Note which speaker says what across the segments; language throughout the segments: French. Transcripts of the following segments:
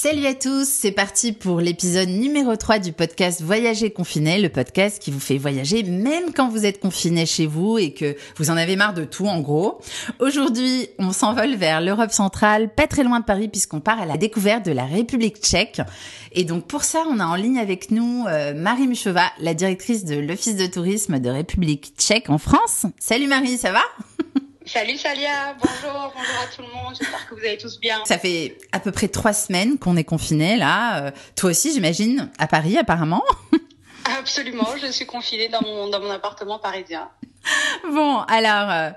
Speaker 1: Salut à tous, c'est parti pour l'épisode numéro 3 du podcast Voyager confiné, le podcast qui vous fait voyager même quand vous êtes confiné chez vous et que vous en avez marre de tout en gros. Aujourd'hui, on s'envole vers l'Europe centrale, pas très loin de Paris puisqu'on part à la découverte de la République tchèque. Et donc pour ça, on a en ligne avec nous euh, Marie Muchova, la directrice de l'Office de tourisme de République tchèque en France. Salut Marie, ça va?
Speaker 2: Salut Salia, bonjour, bonjour à tout le monde, j'espère que vous allez tous bien.
Speaker 1: Ça fait à peu près trois semaines qu'on est confinés là. Euh, toi aussi j'imagine, à Paris apparemment
Speaker 2: Absolument, je suis confinée dans mon, dans mon appartement parisien.
Speaker 1: Bon, alors, euh,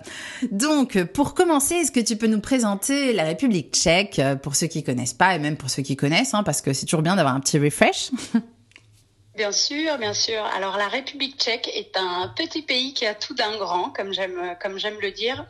Speaker 1: donc, pour commencer, est-ce que tu peux nous présenter la République tchèque, euh, pour ceux qui connaissent pas, et même pour ceux qui connaissent, hein, parce que c'est toujours bien d'avoir un petit refresh?
Speaker 2: Bien sûr, bien sûr. Alors la République tchèque est un petit pays qui a tout d'un grand, comme j'aime comme j'aime le dire.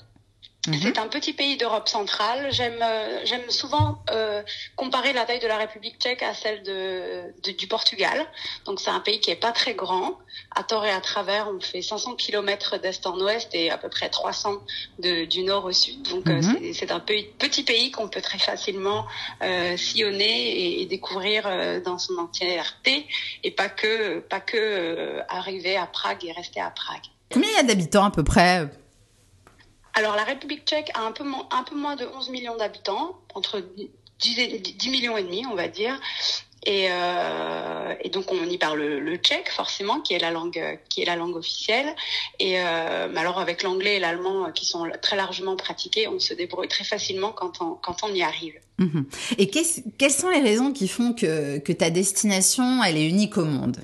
Speaker 2: Mhm. C'est un petit pays d'Europe centrale. J'aime euh, j'aime souvent euh, comparer la taille de la République tchèque à celle de, du Portugal. Donc c'est un pays qui est pas très grand. À tort et à travers, on fait 500 km d'est en ouest et à peu près 300 de, du nord au sud. Donc euh, mhm. c'est un petit pays qu'on peut très facilement euh, sillonner et, et découvrir euh, dans son entièreté et pas que pas que arriver à Prague et rester à Prague.
Speaker 1: Combien il y a d'habitants à peu près?
Speaker 2: Alors la République tchèque a un peu, un peu moins de 11 millions d'habitants, entre 10, et, 10 millions et demi, on va dire. Et, euh, et, donc on y parle le, tchèque forcément, qui est la langue qui est la langue officielle. Et euh, alors avec l'anglais et l'allemand qui sont très largement pratiqués, on se débrouille très facilement quand on quand on y arrive.
Speaker 1: Mhm. Et quelles sont les raisons qui font que que ta destination elle est unique au monde?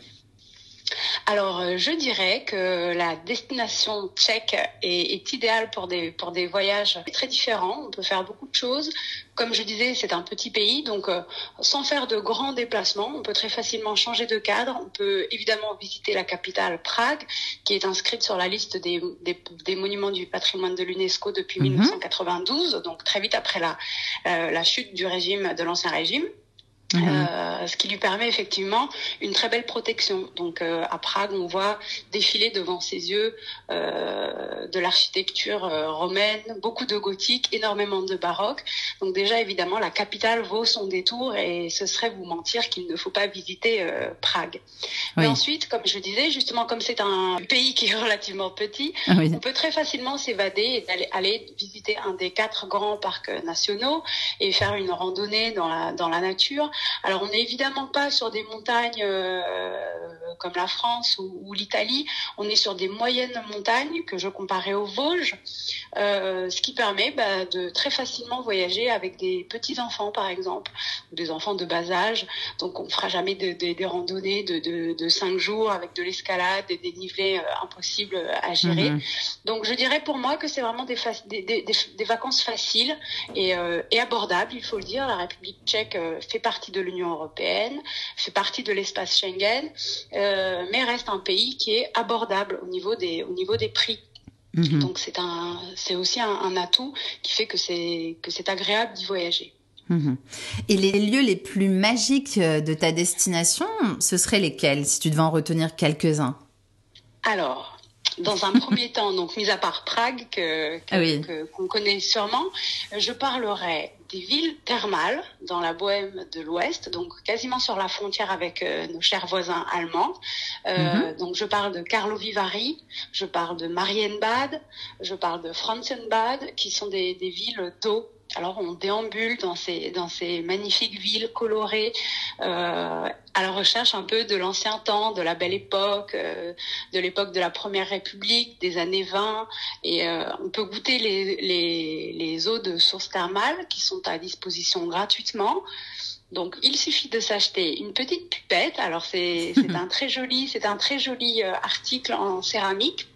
Speaker 2: Alors, euh, je dirais que la destination tchèque est, est, idéale pour des pour des voyages très différents. On peut faire beaucoup de choses. Comme je disais, c'est un petit pays, donc euh, sans faire de grands déplacements, on peut très facilement changer de cadre. On peut évidemment visiter la capitale Prague, qui est inscrite sur la liste des, des, des monuments du patrimoine de l'UNESCO depuis 1992, mhm. donc très vite après la euh, la chute du régime de l'ancien régime. Mhm. Euh, ce qui lui permet effectivement une très belle protection. Donc euh, à Prague, on voit défiler devant ses yeux euh, de l'architecture euh, romaine, beaucoup de gothique, énormément de baroque. Donc déjà évidemment, la capitale vaut son détour et ce serait vous mentir qu'il ne faut pas visiter euh, Prague. Mais ensuite, comme je disais, justement comme c'est un pays qui est relativement petit, ah on peut très facilement s'évader et aller, aller visiter un des quatre grands parcs nationaux et faire une randonnée dans la dans la nature alors on n'est évidemment pas sur des montagnes euh, comme la France ou, l'Italie, on est sur des moyennes montagnes que je comparais aux Vosges, euh, ce qui permet bah, de très facilement voyager avec des petits enfants par exemple, ou des enfants de bas âge. Donc on ne fera jamais des randonnées de, de, cinq jours avec de l'escalade, des dénivelés euh, impossibles à gérer. Mhm. Donc je dirais pour moi que c'est vraiment des, des, vacances faciles et, et abordables, il faut le dire. La République tchèque fait partie de l'Union européenne, fait partie de l'espace Schengen, euh, mais reste un pays qui est abordable au niveau des, au niveau des prix. Mhm. Donc c'est un, c'est aussi un, atout qui fait que c'est que c'est agréable d'y voyager.
Speaker 1: Mhm. Et les lieux les plus magiques euh, de ta destination, ce seraient lesquels, si tu devais en retenir quelques-uns?
Speaker 2: Alors, dans un premier temps, donc mis à part Prague que ah qu'on connaît sûrement, je parlerai des villes thermales dans la Bohème de l'Ouest, donc quasiment sur la frontière avec euh, nos chers voisins allemands. Euh, mhm. Donc je parle de Karlovy Vary, je parle de Marienbad, je parle de Franzenbad, qui sont des, des villes d'eau alors on déambule dans ces dans ces magnifiques villes colorées euh, à la recherche un peu de l'ancien temps, de la belle époque, euh, de l'époque de la Première République, des années 20. Et euh, on peut goûter les, les, les eaux de source thermale qui sont à disposition gratuitement. Donc, il suffit de s'acheter une petite pipette. Alors, c'est un très joli, c'est un très joli article en céramique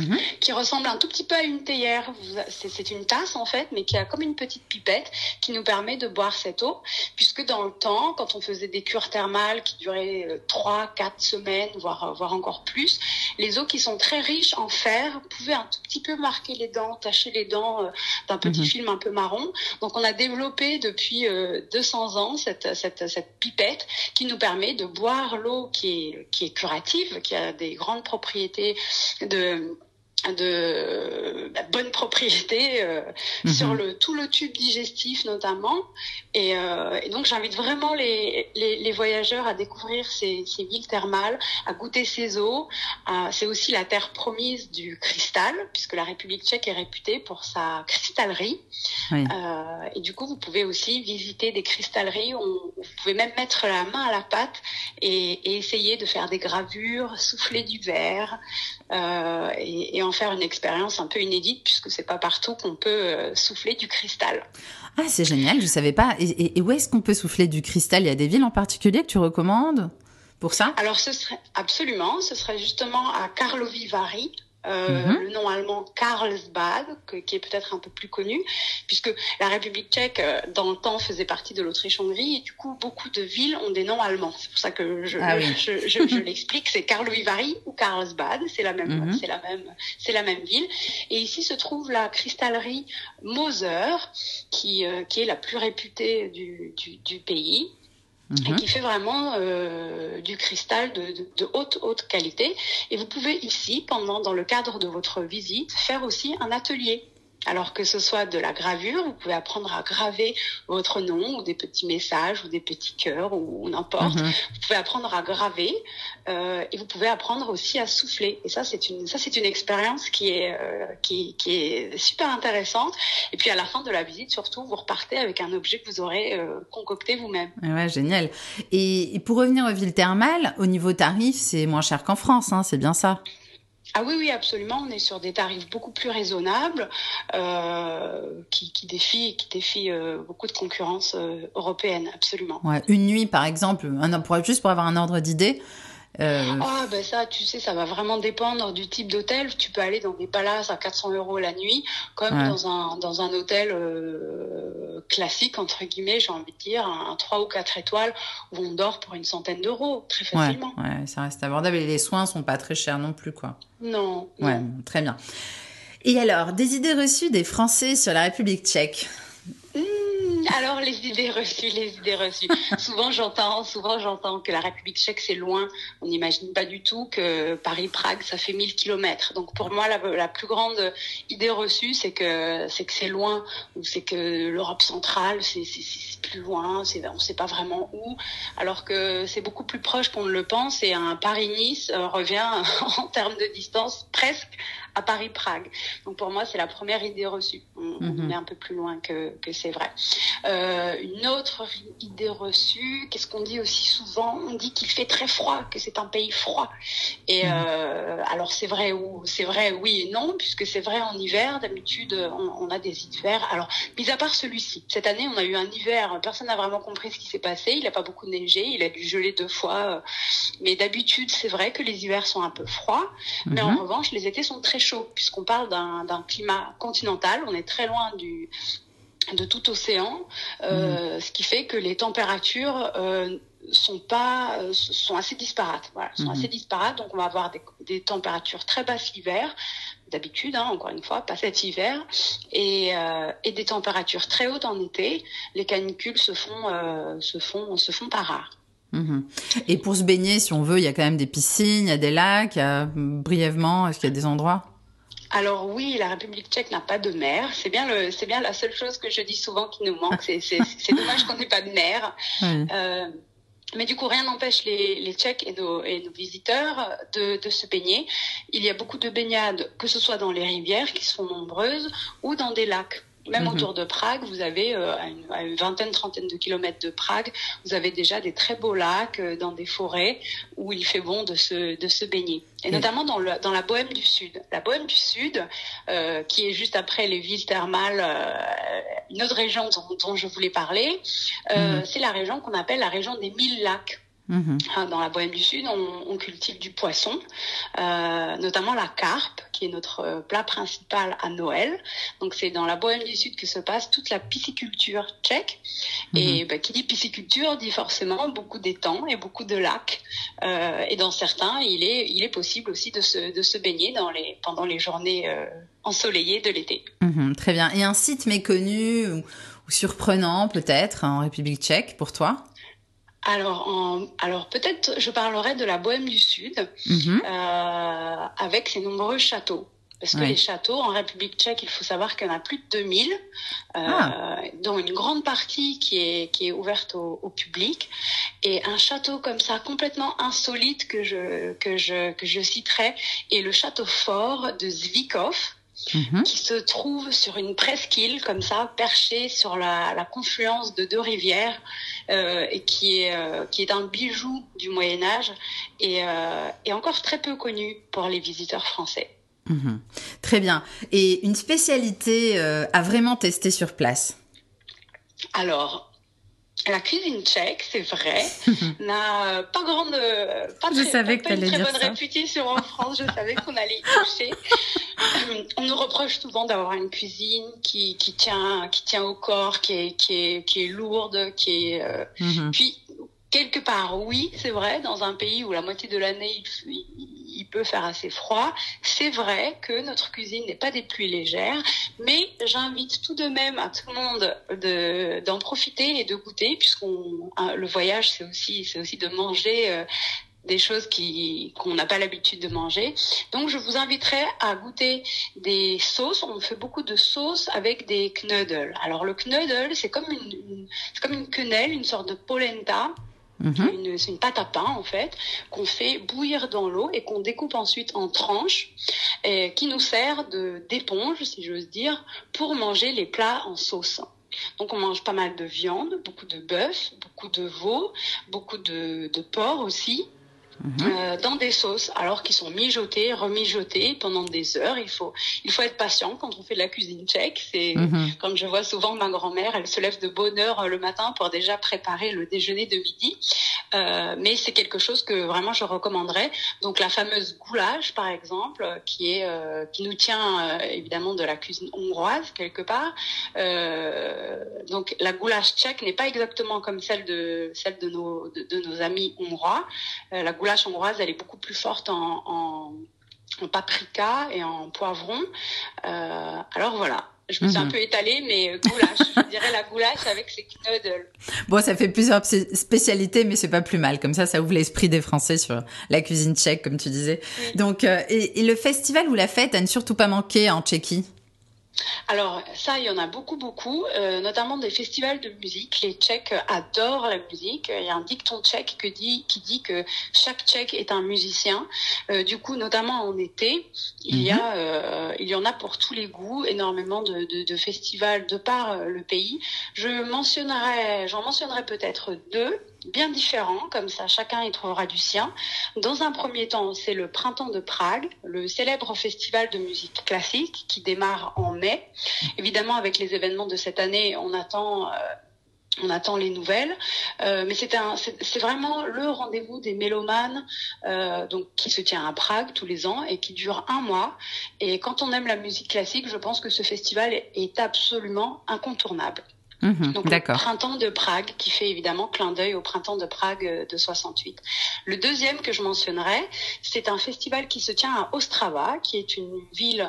Speaker 2: Mhm. qui ressemble un tout petit peu à une théière. C'est une tasse en fait, mais qui a comme une petite pipette qui nous permet de boire cette eau, puisque dans le temps, quand on faisait des cures thermales qui duraient euh, trois, quatre semaines, voire euh, voire encore plus, les eaux qui sont très riches en fer pouvaient un tout petit peu marquer les dents, tacher les dents euh, d'un petit mhm. film un peu marron. Donc on a développé depuis 200 ans cette, cette, cette pipette qui nous permet de boire l'eau qui est qui est curative, qui a des grandes propriétés de de bah, bonne propriété euh, mhm. sur le tout le tube digestif notamment et, euh, et donc j'invite vraiment les, les, les, voyageurs à découvrir ces, ces, villes thermales à goûter ces eaux c'est aussi la terre promise du cristal puisque la République tchèque est réputée pour sa cristallerie oui. euh, et du coup vous pouvez aussi visiter des cristalleries où, vous pouvez même mettre la main à la pâte et, et essayer de faire des gravures souffler du verre et, et en faire une expérience un peu inédite puisque c'est pas partout qu'on peut euh, souffler du cristal.
Speaker 1: Ah, c'est génial, je savais pas. Et, et où est-ce qu'on peut souffler du cristal? Il y a des villes en particulier que tu recommandes pour ça?
Speaker 2: Alors, ce serait absolument, ce serait justement à Karlovy Vary, euh, mm-hmm. le nom allemand Karlsbad, que, qui est peut-être un peu plus connu, puisque la République tchèque, euh, dans le temps, faisait partie de l'Autriche-Hongrie, et du coup, beaucoup de villes ont des noms allemands. C'est pour ça que je, ah oui. je, je, je l'explique, c'est Karlovy ou Karlsbad, c'est la même, mm-hmm. c'est la même, c'est la même ville. Et ici se trouve la cristallerie Moser, qui, euh, qui est la plus réputée du, du, du pays et mhm. qui fait vraiment euh, du cristal de, de, de, haute haute qualité. Et vous pouvez ici, pendant dans le cadre de votre visite, faire aussi un atelier. Alors que ce soit de la gravure, vous pouvez apprendre à graver votre nom ou des petits messages ou des petits cœurs ou, n'importe. Mm -hmm. Vous pouvez apprendre à graver euh, et vous pouvez apprendre aussi à souffler. Et ça, c'est une ça c'est une expérience qui est euh, qui, qui est super intéressante. Et puis à la fin de la visite, surtout, vous repartez avec un objet que vous aurez euh, concocté vous-même.
Speaker 1: Ouais, génial. Et, et, pour revenir aux villes thermales, au niveau tarif, c'est moins cher qu'en France, hein, c'est bien ça?
Speaker 2: Ah oui, oui, absolument. On est sur des tarifs beaucoup plus raisonnables euh, qui, qui défient, qui défient euh, beaucoup de concurrence euh, européenne, absolument.
Speaker 1: Une nuit, par exemple, un, pour, juste pour avoir un ordre d'idée,
Speaker 2: euh... Ah ben ça, tu sais, ça va vraiment dépendre du type d'hôtel. Tu peux aller dans des palaces à 400 euros la nuit, comme ouais. dans un dans un hôtel euh, classique entre guillemets, j'ai envie de dire, un, 3 ou 4 étoiles où on dort pour une centaine d'euros très facilement.
Speaker 1: Ouais, ouais, ça reste abordable et les soins sont pas très chers non plus quoi.
Speaker 2: Non.
Speaker 1: Ouais,
Speaker 2: non.
Speaker 1: très bien. Et alors, des idées reçues des Français sur la République tchèque?
Speaker 2: Alors les idées reçues, les idées reçues. souvent j'entends, souvent j'entends que la République tchèque c'est loin. On n'imagine pas du tout que Paris-Prague ça fait 1000 kilomètres. Donc pour moi la, plus grande idée reçue c'est que c'est que c'est loin ou c'est que l'Europe centrale c'est plus loin, on sait pas vraiment où. Alors que c'est beaucoup plus proche qu'on ne le pense et un Paris-Nice euh, revient en termes de distance presque à Paris-Prague. Donc pour moi, c'est la première idée reçue. On, mm -hmm. on, est un peu plus loin que, que c'est vrai. Euh, une autre idée reçue, qu'est-ce qu'on dit aussi souvent? On dit qu'il fait très froid, que c'est un pays froid. Et -hmm. euh, alors c'est vrai ou c'est vrai oui et non, puisque c'est vrai en hiver. D'habitude, on, on, a des hivers. Alors, mis à part celui-ci, cette année, on a eu un hiver. Personne n'a vraiment compris ce qui s'est passé. Il n'a pas beaucoup neigé. Il a dû geler deux fois. Mais d'habitude, c'est vrai que les hivers sont un peu froids. Mm -hmm. Mais en revanche, les étés sont très chaud, puisqu'on parle d'un climat continental. On est très loin du, de tout océan, euh, mmh. ce qui fait que les températures euh, sont pas euh, sont assez disparates. Voilà, sont mmh. assez disparates. Donc on va avoir des, des températures très basses l'hiver, d'habitude, hein, encore une fois, pas cet hiver, et, et, des températures très hautes en été. Les canicules se font se font se font pas rares.
Speaker 1: Mmh. Et pour se baigner, si on veut, il y a quand même des piscines, il y a des lacs. A, brièvement, est-ce qu'il y a des endroits?
Speaker 2: Alors oui, la République tchèque n'a pas de mer. C'est bien le, c'est bien la seule chose que je dis souvent qui nous manque. C'est, c'est, c'est dommage qu'on n'ait pas de mer. Euh, mais du coup, rien n'empêche les, les Tchèques et nos, et nos visiteurs de, de se baigner. Il y a beaucoup de baignades, que ce soit dans les rivières, qui sont nombreuses, ou dans des lacs. Même mmh. autour de Prague, vous avez euh, à, une, à, une, vingtaine, trentaine de kilomètres de Prague, vous avez déjà des très beaux lacs euh, dans des forêts où il fait bon de se, de se baigner. Et mmh. notamment dans, le, dans la Bohème du Sud. La Bohème du Sud, euh, qui est juste après les villes thermales, euh, une autre région dont, dont, je voulais parler, mmh. c'est la région qu'on appelle la région des mille lacs. Mmh. Dans la Bohème du Sud, on, on cultive du poisson, euh, notamment la carpe, qui est notre plat principal à Noël. Donc c'est dans la Bohème du Sud que se passe toute la pisciculture tchèque. Mmh. Et bah, qui dit pisciculture dit forcément beaucoup d'étangs et beaucoup de lacs. Euh, et dans certains, il est, il est possible aussi de se, de se baigner dans les, pendant les journées euh, ensoleillées de l'été.
Speaker 1: Mmh, très bien. Et un site méconnu ou, ou surprenant peut-être en République tchèque pour toi?
Speaker 2: Alors, en, alors peut-être je parlerai de la Bohème du Sud, mmh. euh, avec ses nombreux châteaux. Parce que les châteaux en République tchèque, il faut savoir qu'il y en a plus de 2000, euh, ah. dont une grande partie qui est, qui est ouverte au, au, public. Et un château comme ça, complètement insolite que je, que je, que je citerai, est le château fort de Zvikov. Mhm. qui se trouve sur une presqu'île comme ça, perchée sur la, la confluence de deux rivières, et qui est euh, qui est un bijou du Moyen Âge et, euh, et encore très peu connu pour les visiteurs français.
Speaker 1: Mhm. Très bien. Et une spécialité euh, à vraiment tester sur place?
Speaker 2: Alors, la cuisine tchèque, c'est vrai, n'a pas grande, pas,
Speaker 1: je savais que
Speaker 2: pas une très
Speaker 1: bonne
Speaker 2: réputation en France. Je savais qu'on allait y toucher. On nous reproche souvent d'avoir une cuisine qui, qui tient, qui tient au corps, qui est, qui est, qui est lourde, qui est. Euh... Mhm. Puis quelque part, oui, c'est vrai, dans un pays où la moitié de l'année il, il, peut faire assez froid, c'est vrai que notre cuisine n'est pas des pluies légères, mais j'invite tout de même à tout le monde de d'en profiter et de goûter, puisqu'on le voyage c'est aussi c'est aussi de manger. Euh, des choses qui qu'on n'a pas l'habitude de manger. Donc je vous inviterai à goûter des sauces. On fait beaucoup de sauces avec des knödel. Alors le knödel, c'est comme une, une c'est comme une quenelle, une sorte de polenta Mhm. C'est une pâte à pain en fait qu'on fait bouillir dans l'eau et qu'on découpe ensuite en tranches, et qui nous sert de d'éponge, si j'ose dire, pour manger les plats en sauce. Donc on mange pas mal de viande, beaucoup de bœuf, beaucoup de veau, beaucoup de, de porc aussi. Mhm. Euh, dans des sauces, alors qu'ils sont mijotés, remijotés pendant des heures. Il faut, il faut être patient quand on fait de la cuisine tchèque. C'est mhm. comme je vois souvent ma grand-mère, elle se lève de bonne heure euh, le matin pour déjà préparer le déjeuner de midi. Euh, mais c'est quelque chose que vraiment je recommanderais. Donc la fameuse goulash, par exemple, qui est euh, qui nous tient évidemment de la cuisine hongroise quelque part. donc la goulash tchèque n'est pas exactement comme celle de celle de nos de, de nos amis hongrois. la goulash hongroise, elle est beaucoup plus forte en, en, paprika et en poivron. Euh, alors voilà, je me suis un mhm. peu étalée, mais goulash, je dirais la goulash avec ses knödel.
Speaker 1: Bon, ça fait plusieurs spécialités, mais c'est pas plus mal. Comme ça, ça ouvre l'esprit des Français sur la cuisine tchèque, comme tu disais. Donc, euh, et, et, le festival ou la fête à ne surtout pas manquer en Tchéquie?
Speaker 2: Alors ça, il y en a beaucoup, beaucoup, euh, notamment des festivals de musique. Les Tchèques adorent la musique. Il y a un dicton tchèque qui dit, qui dit que chaque Tchèque est un musicien. Euh, du coup, notamment en été, il y a, mhm. euh, il y en a pour tous les goûts, énormément de, de, de festivals de par le pays. Je mentionnerai, j'en mentionnerai peut-être deux bien différents, comme ça chacun y trouvera du sien. Dans un premier temps, c'est le Printemps de Prague, le célèbre festival de musique classique qui démarre en mai. Évidemment, avec les événements de cette année, on attend... Euh, on attend les nouvelles, euh, mais c'est un, c'est vraiment le rendez-vous des mélomanes, euh, donc qui se tient à Prague tous les ans et qui dure un mois. Et quand on aime la musique classique, je pense que ce festival est absolument incontournable.
Speaker 1: Mhm,
Speaker 2: Donc le printemps de Prague, qui fait évidemment clin d'œil au printemps de Prague euh, de 68. Le deuxième que je mentionnerai, c'est un festival qui se tient à Ostrava, qui est une ville,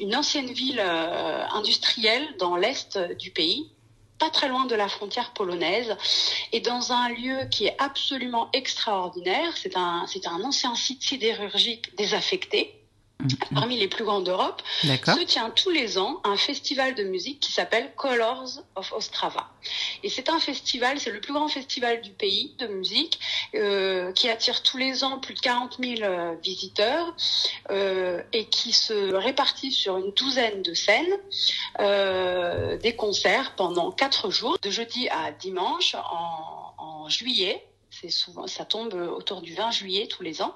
Speaker 2: une ancienne ville euh, industrielle dans l'est du pays pas très loin de la frontière polonaise et dans un lieu qui est absolument extraordinaire. C'est un, c'est un ancien site sidérurgique désaffecté. Parmi les plus grands d'Europe, se tient tous les ans un festival de musique qui s'appelle Colors of Ostrava. Et c'est un festival, c'est le plus grand festival du pays de musique, euh, qui attire tous les ans plus de 40 000 euh, visiteurs euh, et qui se répartit sur une douzaine de scènes, euh, des concerts pendant quatre jours, de jeudi à dimanche en, en juillet. C'est souvent, ça tombe autour du 20 juillet tous les ans.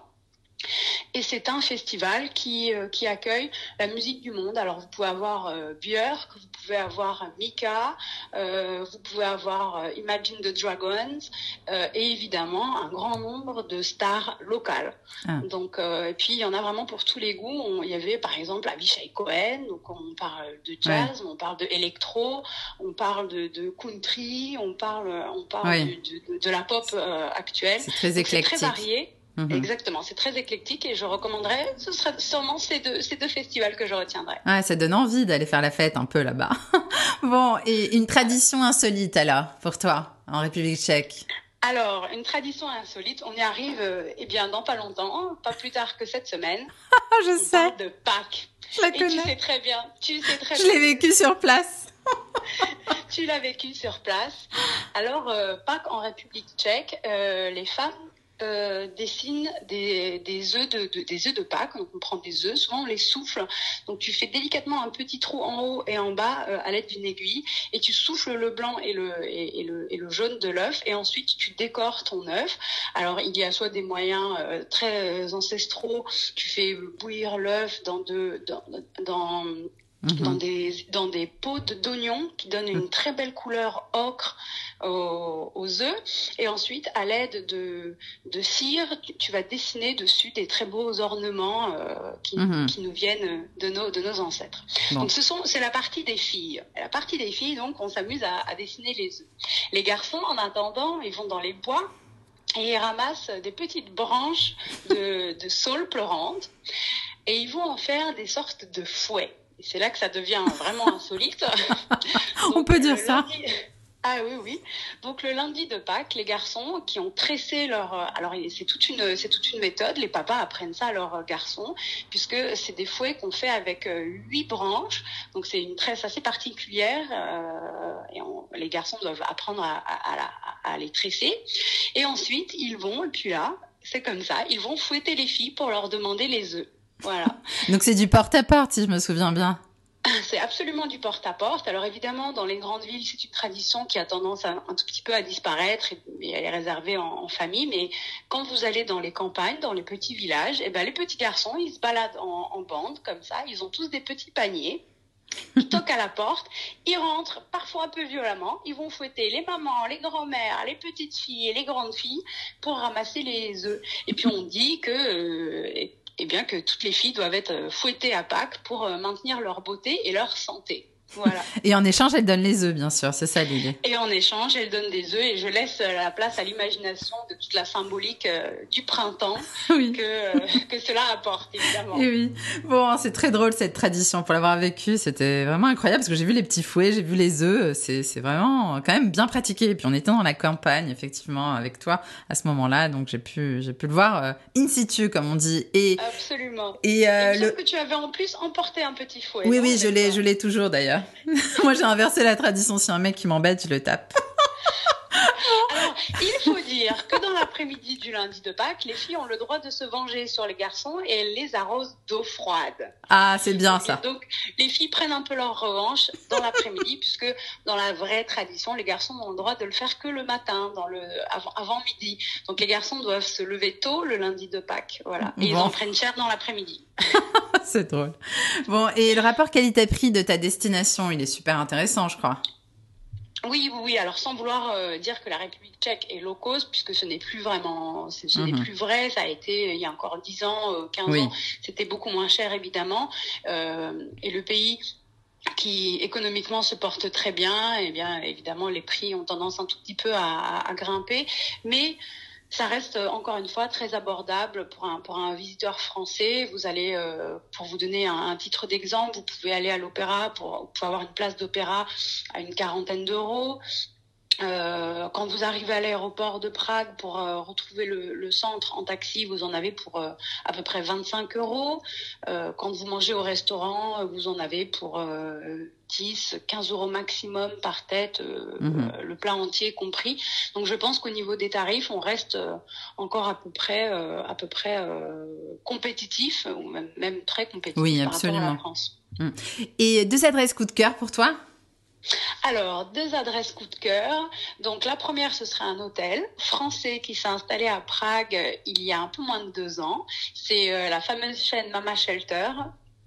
Speaker 2: Et c'est un festival qui, euh, qui accueille la musique du monde. Alors vous pouvez avoir euh, Björk, vous pouvez avoir Mika, euh, vous pouvez avoir Imagine the Dragons et évidemment un grand nombre de stars locales. Ah. Donc et puis il y en a vraiment pour tous les goûts. il y avait par exemple Avishai Cohen, donc on parle de jazz, on parle de électro, on parle de, de country, on parle on parle de, de, la pop actuelle.
Speaker 1: C'est très éclectique.
Speaker 2: C'est très varié. Mhm. Exactement, c'est très éclectique et je recommanderais, ce serait sûrement ces deux, ces deux festivals que je retiendrai.
Speaker 1: Ouais, ça donne envie d'aller faire la fête un peu là-bas. bon, et une tradition insolite alors, pour toi, en République tchèque?
Speaker 2: Alors, une tradition insolite, on y arrive, euh, eh bien, dans pas longtemps, pas plus tard que cette semaine.
Speaker 1: je
Speaker 2: on
Speaker 1: sais.
Speaker 2: Parle de Pâques.
Speaker 1: Je la
Speaker 2: Et tu
Speaker 1: connais.
Speaker 2: sais très bien. Tu sais très
Speaker 1: Je l'ai vécu sur place.
Speaker 2: Tu l'as vécu sur place. Alors, euh, Pâques en République tchèque, euh, les femmes euh, dessinent des, des œufs de, de- des œufs de Pâques. Donc, on prend des œufs, souvent on les souffle. Donc, tu fais délicatement un petit trou en haut et en bas euh, à l'aide d'une aiguille, et tu souffles le blanc et le et, le et le jaune de l'œuf, et ensuite tu décores ton œuf. Alors, il y a soit des moyens euh, très ancestraux, tu fais bouillir l'œuf dans de dans, dans dans
Speaker 1: Mhm.
Speaker 2: des dans des pots d'oignons qui donnent une très belle couleur ocre aux, aux œufs et ensuite à l'aide de de cire tu, vas dessiner dessus des très beaux ornements euh, qui,
Speaker 1: Mhm.
Speaker 2: qui nous viennent de nos de nos ancêtres.
Speaker 1: Bon.
Speaker 2: Donc ce sont c'est la partie des filles. La partie des filles donc on s'amuse à, à dessiner les œufs. Les garçons en attendant ils vont dans les bois et ils ramassent des petites branches de, de saules pleurantes et ils vont en faire des sortes de fouets. Et c'est là que ça devient vraiment insolite.
Speaker 1: On peut dire ça.
Speaker 2: lundi- Ah oui, oui. Donc le lundi de Pâques, les garçons qui ont tressé leur... euh, Alors c'est toute une, c'est toute une méthode. Les papas apprennent ça à leurs euh, garçons, puisque c'est des fouets qu'on fait avec euh, huit branches. Donc c'est une tresse assez particulière. euh, et on- les garçons doivent apprendre à, à- à la- à les tresser. Et ensuite, ils vont, et puis là, c'est comme ça, ils vont fouetter les filles pour leur demander les œufs. Voilà.
Speaker 1: Donc c'est du porte-à-porte, si je me souviens bien.
Speaker 2: C'est absolument du porte-à-porte. Alors évidemment, dans les grandes villes, c'est une tradition qui a tendance à, un tout petit peu à disparaître et, et elle est réservée en, en famille. Mais quand vous allez dans les campagnes, dans les petits villages, eh ben, les petits garçons, ils se baladent en, en bande comme ça. Ils ont tous des petits paniers. Ils toquent à la porte, ils rentrent parfois un peu violemment, ils vont fouetter les mamans, les grands-mères, les petites filles et les grandes filles pour ramasser les œufs. Et puis on dit que euh, eh bien que toutes les filles doivent être euh, fouettées à Pâques pour euh, maintenir leur beauté et leur santé. Voilà.
Speaker 1: Et en échange, elle donne les œufs, bien sûr. C'est ça l'idée.
Speaker 2: Et en échange, elle donne des œufs et je laisse euh, la place à l'imagination de toute la symbolique euh, du printemps
Speaker 1: Oui.
Speaker 2: que, euh, que cela apporte, évidemment.
Speaker 1: Et oui. Bon, c'est très drôle cette tradition. Pour l'avoir vécu, c'était vraiment incroyable parce que j'ai vu les petits fouets, j'ai vu les œufs. C'est, vraiment quand même bien pratiqué. Et puis on était dans la campagne, effectivement, avec toi à ce moment-là. Donc j'ai pu, pu le voir euh, in situ, comme on dit. Et,
Speaker 2: Absolument.
Speaker 1: et
Speaker 2: me
Speaker 1: le,
Speaker 2: que tu avais en plus emporté un petit fouet.
Speaker 1: Oui, oui, je l'ai toujours d'ailleurs. Moi, j'ai inversé la tradition. Si un mec qui m'embête, je le tape.
Speaker 2: Il faut dire que dans l'après-midi du lundi de Pâques, les filles ont le droit de se venger sur les garçons et elles les arrosent d'eau froide.
Speaker 1: Ah, c'est bien
Speaker 2: Et
Speaker 1: ça.
Speaker 2: donc, les filles prennent un peu leur revanche dans l'après-midi, puisque dans la vraie tradition, les garçons n'ont le droit de le faire que le matin, dans le, avant, avant midi. Donc, les garçons doivent se lever tôt le lundi de Pâques. Voilà. Et ils en prennent cher dans l'après-midi.
Speaker 1: c'est drôle. Bon, et le rapport qualité-prix de ta destination, il est super intéressant, je crois.
Speaker 2: Oui, oui, oui. Alors, sans vouloir euh, dire que la République tchèque est low cost, puisque ce n'est plus vraiment, ce ce n'est
Speaker 1: Mhm.
Speaker 2: plus vrai. Ça a été, il y a encore 10 ans, euh, 15
Speaker 1: Oui.
Speaker 2: ans, c'était beaucoup moins cher, évidemment. Euh, et le pays qui économiquement se porte très bien, et bien évidemment les prix ont tendance un tout petit peu à, à- à grimper, mais ça reste euh, encore une fois très abordable pour un pour un visiteur français. Vous allez, euh, pour vous donner un, titre d'exemple, vous pouvez aller à l'opéra pour, pouvez avoir une place d'opéra à une quarantaine d'euros. Euh, quand vous arrivez à l'aéroport de Prague pour euh, retrouver le, le centre en taxi, vous en avez pour euh, à peu près 25 euros. Euh, quand vous mangez au restaurant, euh, vous en avez pour euh, 10, 15 euros maximum par tête, euh,
Speaker 1: Mhm.
Speaker 2: le plat entier compris. Donc je pense qu'au niveau des tarifs, on reste encore à peu près, euh, à peu près euh, compétitif, ou même, même très compétitif
Speaker 1: Oui,
Speaker 2: par rapport à
Speaker 1: absolument.
Speaker 2: la France.
Speaker 1: Et deux adresses coup de cœur pour toi?
Speaker 2: Alors, deux adresses coup de cœur. Donc, la première, ce serait un hôtel français qui s'est installé à Prague euh, il y a un peu moins de deux ans. C'est euh, la fameuse chaîne Mama Shelter.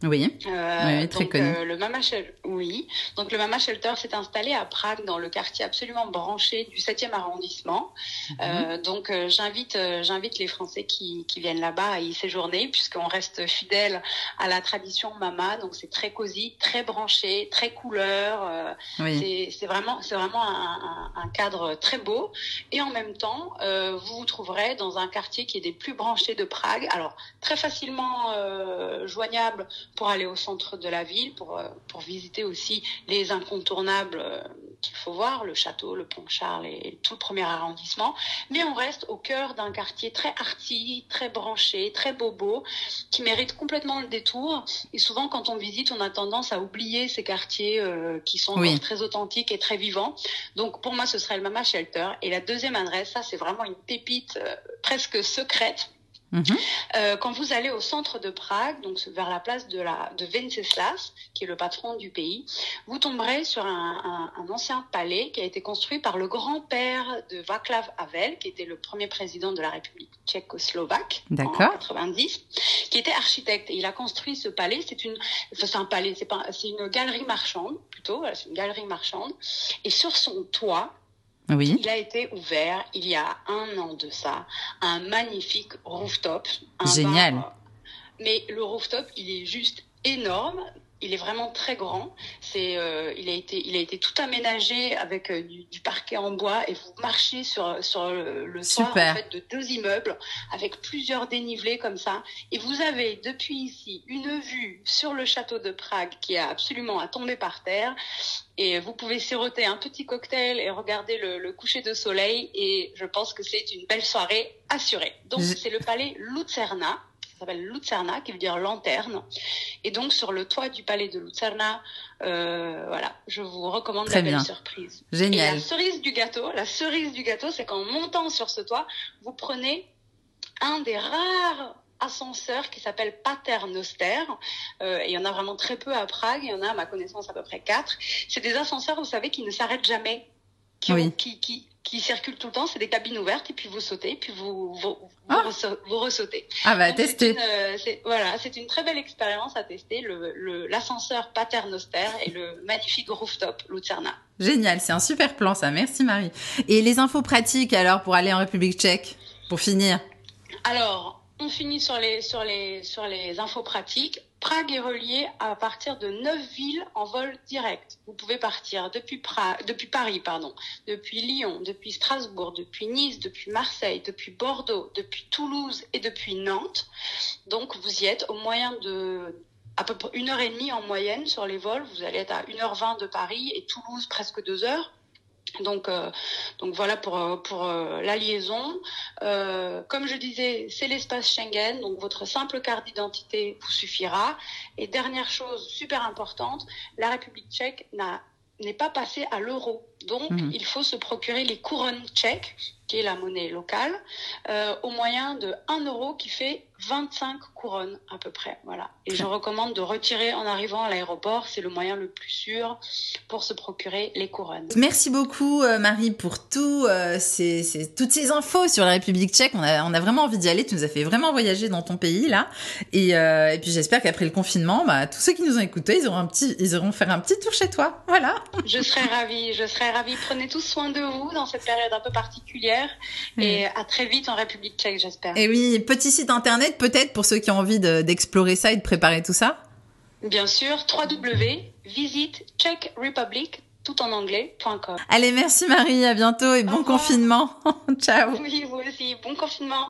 Speaker 1: Oui.
Speaker 2: Euh,
Speaker 1: Oui, très
Speaker 2: donc,
Speaker 1: connu.
Speaker 2: euh, le Mama Shel- oui. Donc le Mama Shelter s'est installé à Prague dans le quartier absolument branché du 7e arrondissement.
Speaker 1: Mhm.
Speaker 2: Euh, donc euh, j'invite euh, j'invite les Français qui, qui viennent là-bas à y séjourner puisqu'on reste fidèle à la tradition Mama. Donc c'est très cosy, très branché, très couleur. euh,
Speaker 1: Oui.
Speaker 2: c'est c'est vraiment, c'est vraiment un, un- un cadre très beau. Et en même temps, euh, vous vous trouverez dans un quartier qui est des plus branchés de Prague. Alors, très facilement euh, joignable pour aller au centre de la ville, pour, euh, pour visiter aussi les incontournables euh, qu'il faut voir, le château, le pont Charles et tout le premier arrondissement. Mais on reste au cœur d'un quartier très arty, très branché, très bobo, qui mérite complètement le détour. Et souvent, quand on visite, on a tendance à oublier ces quartiers euh, qui sont
Speaker 1: Oui.
Speaker 2: très authentiques et très vivants. Donc, pour moi, ce serait le Mama Shelter. Et la deuxième adresse, ça, c'est vraiment une pépite euh, presque secrète.
Speaker 1: Mhm.
Speaker 2: Euh, quand vous allez au centre de Prague, donc vers la place de, la, de Venceslas, qui est le patron du pays, vous tomberez sur un, un, un ancien palais qui a été construit par le grand-père de Václav Havel, qui était le premier président de la République tchécoslovaque en
Speaker 1: D'accord.
Speaker 2: 90, qui était architecte. Et il a construit ce palais. C'est une, c'est un palais, c'est pas, c'est une galerie marchande plutôt. C'est une galerie marchande. Et sur son toit,
Speaker 1: Oui.
Speaker 2: il a été ouvert il y a un an de ça, un magnifique rooftop. un
Speaker 1: Génial.
Speaker 2: bar. Mais le rooftop, il est juste énorme. Il est vraiment très grand. C'est, euh, il a été, il a été tout aménagé avec euh, du, du parquet en bois et vous marchez sur sur le, le
Speaker 1: Super.
Speaker 2: en fait, de deux immeubles avec plusieurs dénivelés comme ça. Et vous avez depuis ici une vue sur le château de Prague qui est absolument à tomber par terre. Et vous pouvez siroter un petit cocktail et regarder le, le coucher de soleil. Et je pense que c'est une belle soirée assurée. Donc, c'est le palais Lucerna. S'appelle Lucerna, qui veut dire lanterne. Et donc, sur le toit du palais de Lucerna, euh, voilà, je vous recommande
Speaker 1: Très
Speaker 2: la belle
Speaker 1: bien.
Speaker 2: surprise. Et
Speaker 1: Génial.
Speaker 2: la cerise du gâteau, la cerise du gâteau, c'est qu'en montant sur ce toit, vous prenez un des rares ascenseurs qui s'appelle Paternoster. Euh, et il y en a vraiment très peu à Prague. Il y en a, à ma connaissance, à peu près quatre. C'est des ascenseurs, vous savez, qui ne s'arrêtent jamais, qui,
Speaker 1: Oui.
Speaker 2: qui, qui, qui circulent tout le temps. C'est des cabines ouvertes et puis vous sautez, puis vous, vous, vous,
Speaker 1: Ah.
Speaker 2: vous ressautez.
Speaker 1: Ah bah
Speaker 2: Donc,
Speaker 1: tester.
Speaker 2: une, euh, voilà, c'est une très belle expérience à tester, le- le- l'ascenseur Paternoster et le magnifique rooftop Lucerna.
Speaker 1: Génial, c'est un super plan ça. Merci Marie. Et les infos pratiques alors pour aller en République tchèque Pour finir?
Speaker 2: Alors, on finit sur les, sur les, sur les infos pratiques. Prague est reliée à partir de neuf villes en vol direct. Vous pouvez partir depuis, Paris, pardon, depuis Lyon, depuis Strasbourg, depuis Nice, depuis Marseille, depuis Bordeaux, depuis Toulouse et depuis Nantes. Donc, vous y êtes au moyen de à peu près une heure et demie en moyenne sur les vols. Vous allez être à 1h20 de Paris et Toulouse presque deux heures. Donc, euh, donc voilà pour, euh, pour euh, la liaison. Comme je disais, c'est l'espace Schengen, donc votre simple carte d'identité vous suffira. Et dernière chose super importante, la République tchèque n'est pas passée à l'euro. Donc,
Speaker 1: Mhm.
Speaker 2: il faut se procurer les couronnes tchèques, qui est la monnaie locale, euh, au moyen de 1 euro qui fait 25 couronnes à peu près. Voilà. Et je recommande de retirer en arrivant à l'aéroport, c'est le moyen le plus sûr pour se procurer les couronnes.
Speaker 1: Merci beaucoup euh, Marie pour tout, euh, ces, ces- toutes ces infos sur la République tchèque. On a, on a vraiment envie d'y aller. Tu nous as fait vraiment voyager dans ton pays là. Et, et puis j'espère qu'après le confinement, bah, tous ceux qui nous ont écoutés, ils auront un petit, ils auront faire un petit tour chez toi. Voilà.
Speaker 2: Je serais ravie, je serais ravie. Prenez tous soin de vous dans cette période un peu particulière et à très vite en République tchèque, j'espère.
Speaker 1: Et oui, petit site internet peut-être pour ceux qui ont envie de- d'explorer ça et de préparer tout ça.
Speaker 2: Bien sûr, www.visitechrepublic, tout en anglais.com.
Speaker 1: Allez, merci Marie, à bientôt et bon confinement. Ciao.
Speaker 2: Oui, vous aussi. Bon confinement.